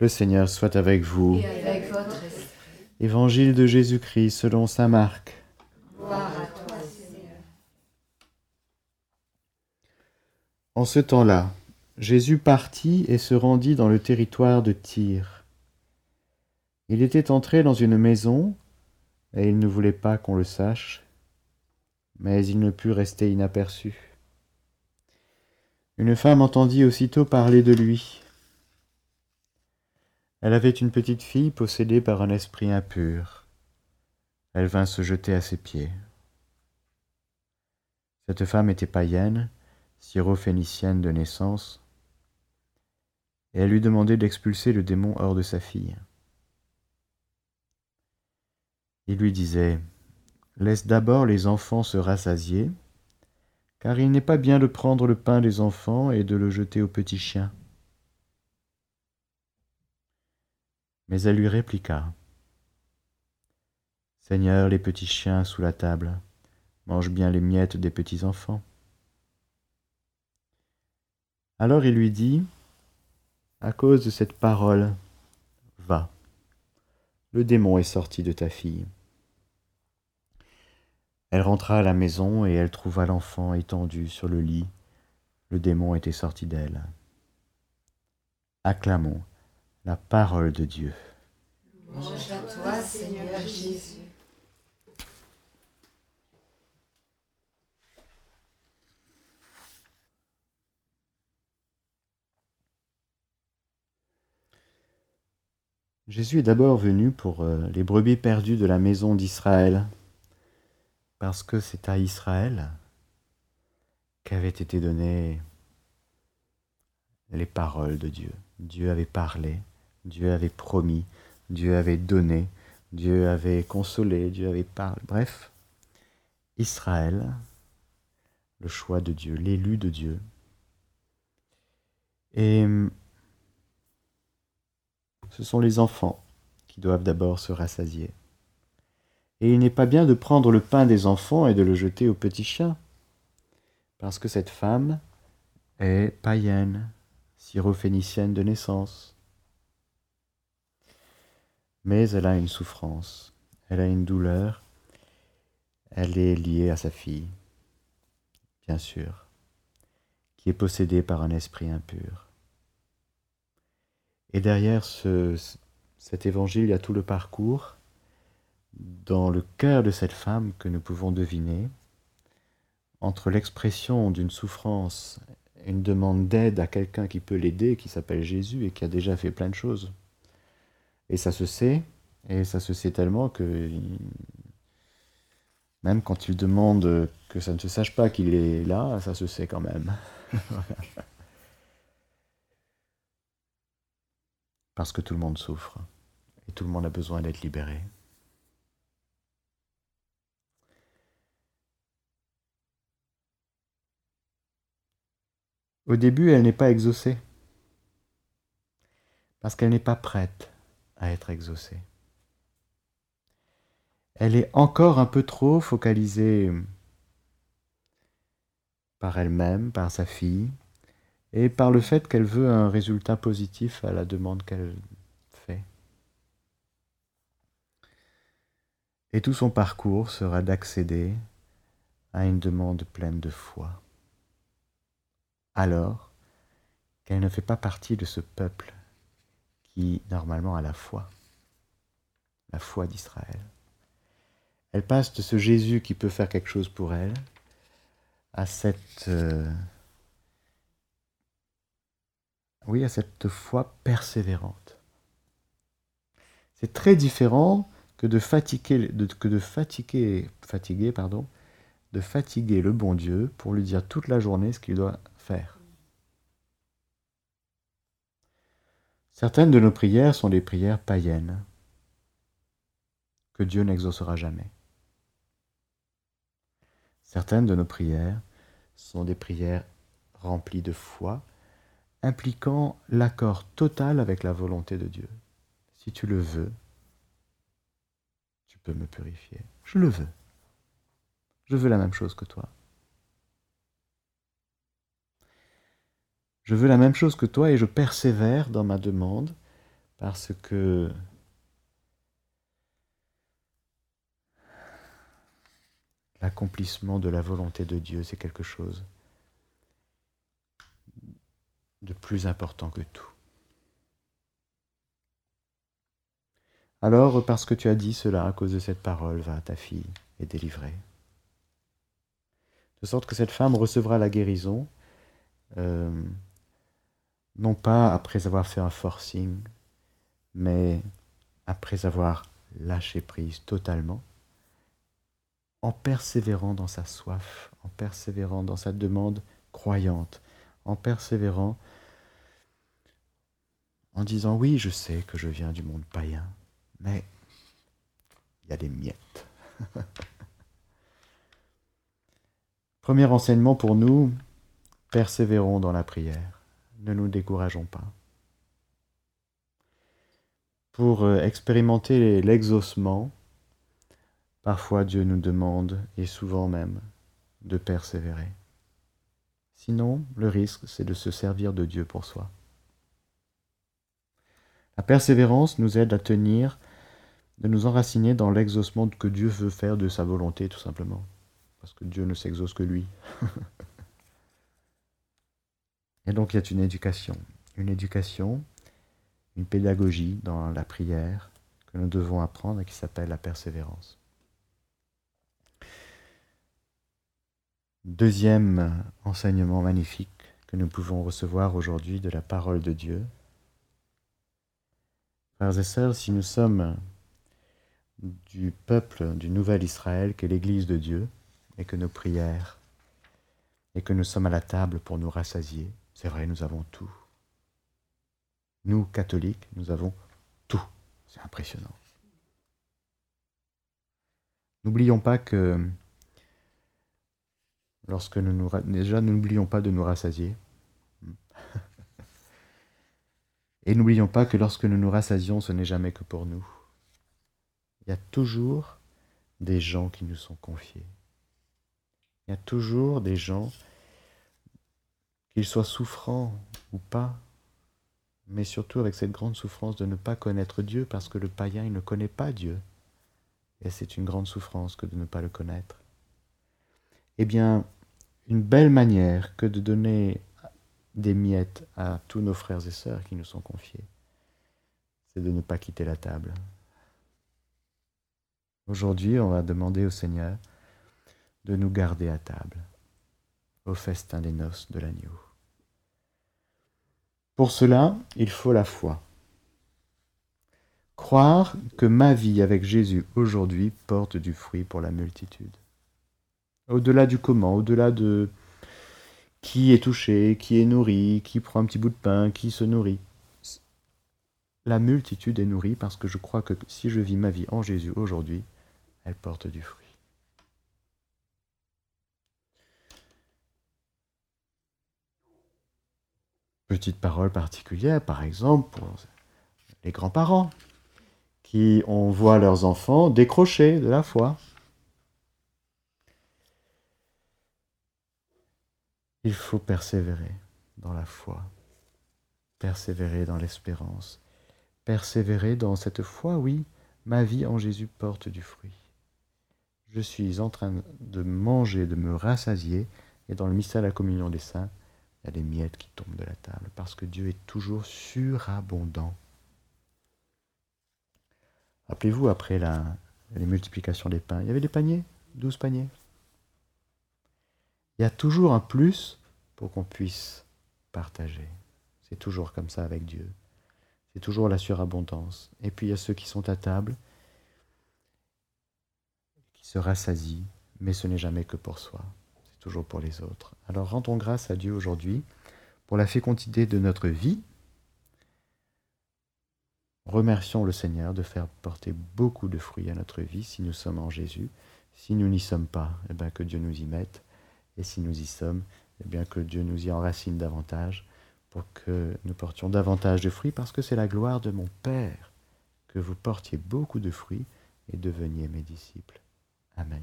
Le Seigneur soit avec vous. Et avec votre esprit. Évangile de Jésus-Christ selon Saint Marc. Gloire à toi, Seigneur. En ce temps-là, Jésus partit et se rendit dans le territoire de Tyr. Il était entré dans une maison, et il ne voulait pas qu'on le sache, mais il ne put rester inaperçu. Une femme entendit aussitôt parler de lui. Elle avait une petite fille possédée par un esprit impur. Elle vint se jeter à ses pieds. Cette femme était païenne, syrophénicienne de naissance, et elle lui demandait d'expulser le démon hors de sa fille. Il lui disait Laisse d'abord les enfants se rassasier, car il n'est pas bien de prendre le pain des enfants et de le jeter aux petits chiens. Mais elle lui répliqua Seigneur, les petits chiens sous la table mangent bien les miettes des petits enfants. Alors il lui dit À cause de cette parole, va, le démon est sorti de ta fille. Elle rentra à la maison et elle trouva l'enfant étendu sur le lit. Le démon était sorti d'elle. Acclamons la parole de Dieu. Louange à toi, Seigneur Jésus. Jésus est d'abord venu pour euh, les brebis perdues de la maison d'Israël, parce que c'est à Israël qu'avaient été données les paroles de Dieu. Dieu avait parlé, Dieu avait promis, Dieu avait donné, Dieu avait consolé, Dieu avait parlé. Bref, Israël, le choix de Dieu, l'élu de Dieu. Et ce sont les enfants qui doivent d'abord se rassasier. Et il n'est pas bien de prendre le pain des enfants et de le jeter aux petits chiens, parce que cette femme est païenne, syrophénicienne de naissance. Mais elle a une souffrance, elle a une douleur, elle est liée à sa fille, bien sûr, qui est possédée par un esprit impur. Et derrière ce, cet évangile, il y a tout le parcours dans le cœur de cette femme que nous pouvons deviner, entre l'expression d'une souffrance une demande d'aide à quelqu'un qui peut l'aider, qui s'appelle Jésus et qui a déjà fait plein de choses. Et ça se sait, et ça se sait tellement que même quand il demande que ça ne se sache pas qu'il est là, ça se sait quand même. Parce que tout le monde souffre et tout le monde a besoin d'être libéré. Au début, elle n'est pas exaucée, parce qu'elle n'est pas prête à être exaucée. Elle est encore un peu trop focalisée par elle-même, par sa fille, et par le fait qu'elle veut un résultat positif à la demande qu'elle fait. Et tout son parcours sera d'accéder à une demande pleine de foi. Alors qu'elle ne fait pas partie de ce peuple qui normalement a la foi, la foi d'Israël. Elle passe de ce Jésus qui peut faire quelque chose pour elle à cette... Euh, oui, à cette foi persévérante. C'est très différent que de fatiguer, que de fatiguer, fatiguer, pardon, de fatiguer le bon Dieu pour lui dire toute la journée ce qu'il doit faire. Certaines de nos prières sont des prières païennes que Dieu n'exaucera jamais. Certaines de nos prières sont des prières remplies de foi impliquant l'accord total avec la volonté de Dieu. Si tu le veux, tu peux me purifier. Je le veux. Je veux la même chose que toi. Je veux la même chose que toi et je persévère dans ma demande parce que l'accomplissement de la volonté de Dieu, c'est quelque chose de plus important que tout. Alors, parce que tu as dit cela, à cause de cette parole, va, ta fille est délivrée. De sorte que cette femme recevra la guérison, euh, non pas après avoir fait un forcing, mais après avoir lâché prise totalement, en persévérant dans sa soif, en persévérant dans sa demande croyante, en persévérant en disant oui, je sais que je viens du monde païen, mais il y a des miettes. Premier enseignement pour nous, persévérons dans la prière, ne nous décourageons pas. Pour euh, expérimenter l'exaucement, parfois Dieu nous demande, et souvent même, de persévérer. Sinon, le risque, c'est de se servir de Dieu pour soi. La persévérance nous aide à tenir, de nous enraciner dans l'exaucement que Dieu veut faire de sa volonté, tout simplement. Parce que Dieu ne s'exauce que lui. Et donc il y a une éducation. Une éducation, une pédagogie dans la prière que nous devons apprendre et qui s'appelle la persévérance. Deuxième enseignement magnifique que nous pouvons recevoir aujourd'hui de la parole de Dieu, Frères et sœurs, si nous sommes du peuple du nouvel Israël, qu'est l'Église de Dieu, et que nos prières, et que nous sommes à la table pour nous rassasier, c'est vrai, nous avons tout. Nous, catholiques, nous avons tout. C'est impressionnant. N'oublions pas que lorsque nous nous... Déjà, n'oublions pas de nous rassasier. Et n'oublions pas que lorsque nous nous rassasions, ce n'est jamais que pour nous. Il y a toujours des gens qui nous sont confiés. Il y a toujours des gens, qu'ils soient souffrants ou pas, mais surtout avec cette grande souffrance de ne pas connaître Dieu, parce que le païen, ne connaît pas Dieu. Et c'est une grande souffrance que de ne pas le connaître. Eh bien, une belle manière que de donner des miettes à tous nos frères et sœurs qui nous sont confiés, c'est de ne pas quitter la table. Aujourd'hui, on va demander au Seigneur de nous garder à table, festin des noces de l'agneau. Pour cela, il faut la foi. Croire que ma vie avec Jésus aujourd'hui porte du fruit pour la multitude. Au-delà du comment, au-delà de qui est touché, qui est nourri, qui prend un petit bout de pain, qui se nourrit. La multitude est nourrie parce que je crois que si je vis ma vie en Jésus aujourd'hui, elle porte du fruit. Petite parole particulière, par exemple, pour les grands-parents qui on voit leurs enfants décrocher de la foi. Il faut persévérer dans la foi, persévérer dans l'espérance, persévérer dans cette foi, oui, ma vie en Jésus porte du fruit. Je suis en train de manger, de me rassasier, et dans le mystère de la communion des saints, il y a des miettes qui tombent de la table, parce que Dieu est toujours surabondant. Rappelez-vous, après la, les multiplications des pains, il y avait des paniers, douze paniers. Il y a toujours un plus pour qu'on puisse partager. C'est toujours comme ça avec Dieu. C'est toujours la surabondance. Et puis il y a ceux qui sont à table, qui se rassasient, mais ce n'est jamais que pour soi. Toujours pour les autres. Alors rendons grâce à Dieu aujourd'hui pour la fécondité de notre vie. Remercions le Seigneur de faire porter beaucoup de fruits à notre vie si nous sommes en Jésus. Si nous n'y sommes pas, eh bien que Dieu nous y mette et si nous y sommes, eh bien que Dieu nous y enracine davantage pour que nous portions davantage de fruits, parce que c'est la gloire de mon Père que vous portiez beaucoup de fruits et deveniez mes disciples. Amen.